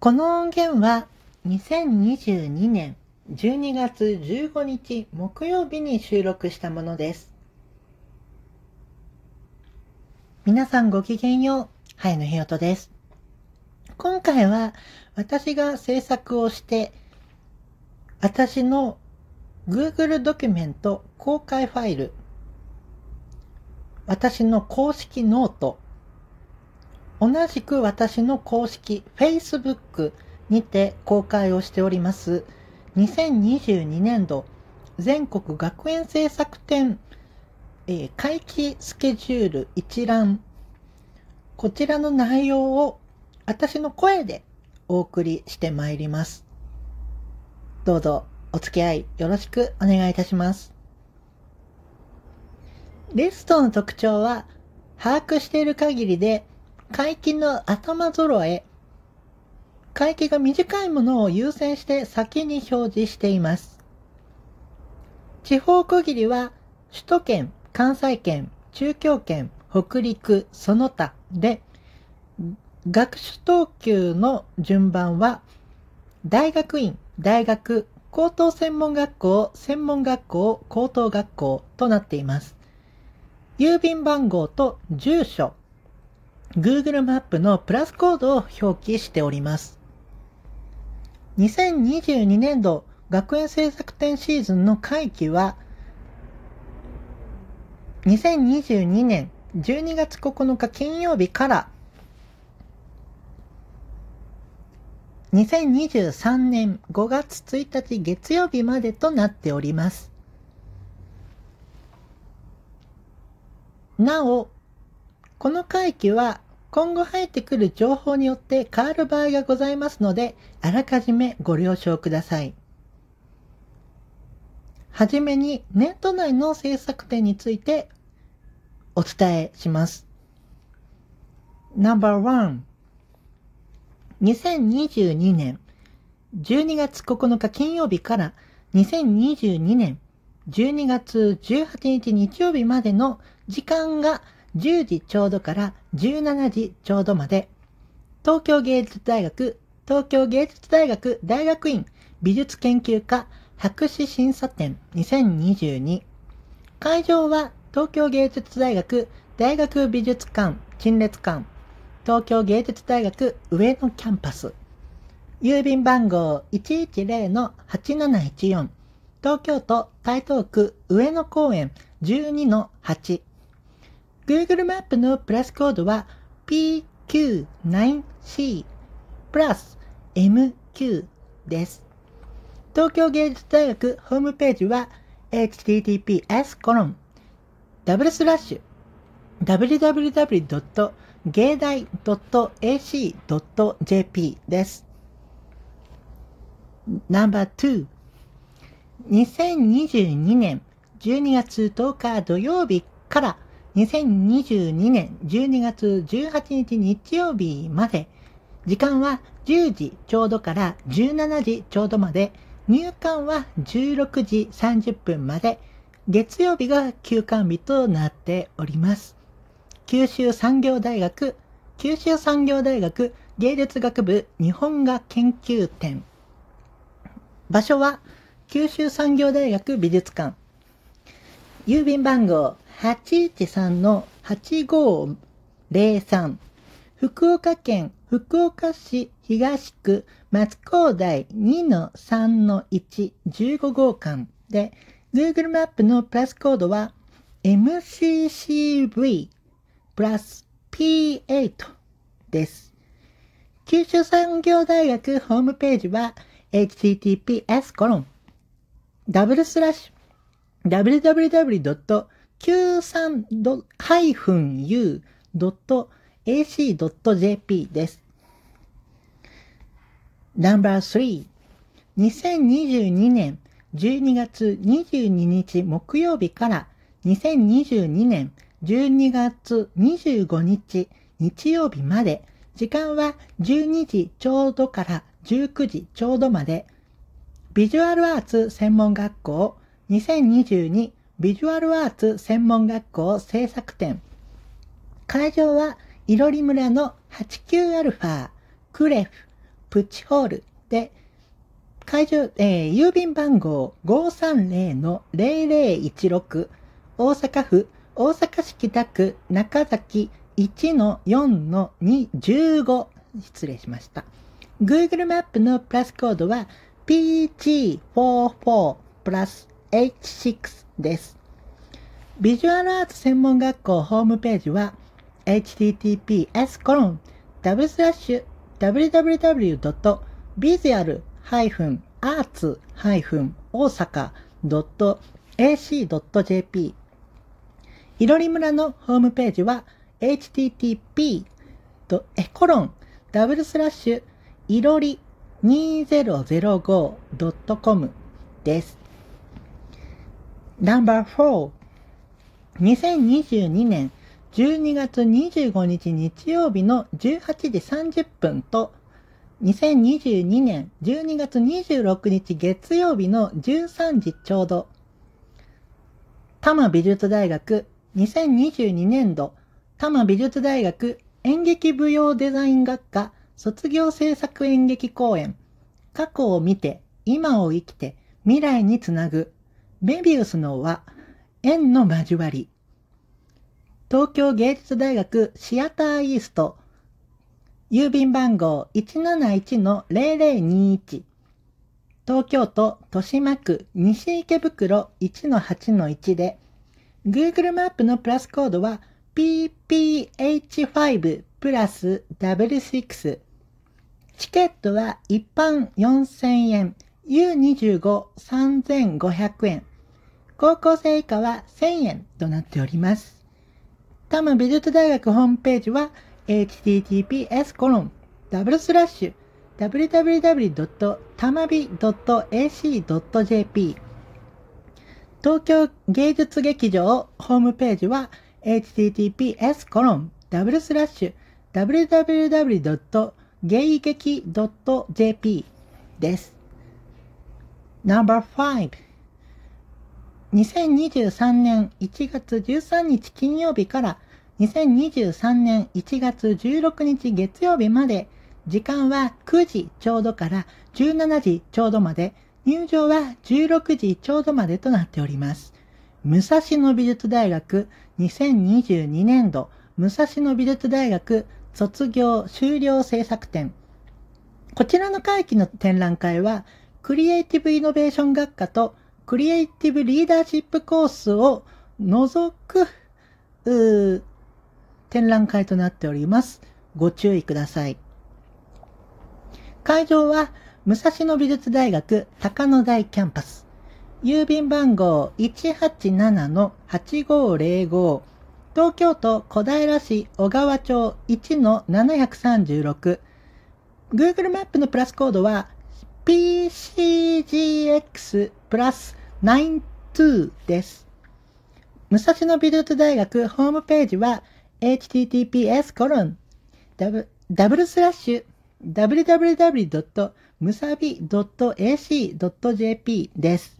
この音源は2022年12月15日木曜日に収録したものです。皆さんごきげんよう。早野ひよとです。今回は私が制作をして私の Google ドキュメント公開ファイル私の公式ノート同じく私の公式 Facebook にて公開をしております2022年度全国学園制作展、えー会期スケジュール一覧こちらの内容を私の声でお送りしてまいります。どうぞお付き合いよろしくお願いいたします。レストの特徴は把握している限りで回帰の頭揃え、回帰が短いものを優先して先に表示しています。地方区切りは首都圏、関西圏、中京圏、北陸、その他で、学種等級の順番は、大学院、大学、高等専門学校、専門学校、高等学校となっています。郵便番号と住所、Google マップのプラスコードを表記しております。2022年度学園制作展シーズンの会期は、2022年12月9日金曜日から2023年5月1日月曜日までとなっております。なお、この会期は今後入ってくる情報によって変わる場合がございますので、あらかじめご了承ください。はじめにネット内の制作展についてお伝えします。No.1 2022年12月9日金曜日から2022年12月18日日曜日までの時間が10時ちょうどから17時ちょうどまで。東京芸術大学東京芸術大学大学院美術研究科博士審査展2022会場は東京芸術大学大学美術館陳列館。東京芸術大学上野キャンパス。郵便番号110-8714東京都台東区上野公園12-8 Google マップのプラスコードは PQ9C プラス MQ です。東京芸術大学ホームページは https コロンダブルスラッシュ www. 芸大 .ac.jp です。No.2 2022年12月10日土曜日から2022年12月18日日曜日まで時間は10時ちょうどから17時ちょうどまで入館は16時30分まで月曜日が休館日となっております。九州産業大学九州産業大学芸術学部日本画研究展場所は九州産業大学美術館郵便番号813-8503福岡県福岡市東区松高台2-3-1-15号館。で Google マップのプラスコードは MCCV プラス P8 です。九州産業大学ホームページは https コロン。ダブルスラッシュ。www.q3-u.ac.jp です。No.3 2022年12月22日木曜日から2022年12月25日日曜日まで。時間は12時ちょうどから19時ちょうどまで。ビジュアルアーツ専門学校。2022ビジュアルアーツ専門学校制作展会場はいろり村の 89α クレフプチホールで、会場、えー、郵便番号530-0016、大阪府、大阪市北区中崎1-4-215、失礼しました。Google マップのプラスコードは PG44 プラス H6 です。ビジュアルアーツ専門学校ホームページは https コロンダブルスラッシュ www.visual-arts-osaka.ac.jp いろり村のホームページは http コロンダブルスラッシュいろり 2005.com です。No.4 2022年12月25日日曜日の18時30分と2022年12月26日月曜日の13時ちょうど。多摩美術大学2022年度多摩美術大学演劇舞踊デザイン学科卒業制作演劇公演。過去を見て今を生きて未来につなぐ。メビウスの輪円の交わり。東京芸術大学シアターイースト。郵便番号171-0021。東京都豊島区西池袋1-8-1で、Google マップのプラスコードは PPH5 プラス W6。チケットは一般4000円、U253500 円。高校生以下は1000円となっております。多摩美術大学ホームページは https コロンダブルスラッシュ www.tamabi.ac.jp 東京芸術劇場ホームページは https コロンダブルスラッシュ www.geigeki.jp です。No.5 2023年1月13日金曜日から2023年1月16日月曜日まで、時間は9時ちょうどから17時ちょうどまで、入場は16時ちょうどまでとなっております。武蔵野美術大学2022年度武蔵野美術大学卒業修了制作展。こちらの会期の展覧会は、クリエイティブイノベーション学科とクリエイティブリーダーシップコースを除く、展覧会となっております。ご注意ください。会場は、武蔵野美術大学高野台キャンパス。郵便番号187-8505東京都小平市小川町1-736 Google マップのプラスコードは PCGX プラス92です。武蔵野美術大学ホームページは https コロンダブルスラッシュ www. むさび .ac.jp です。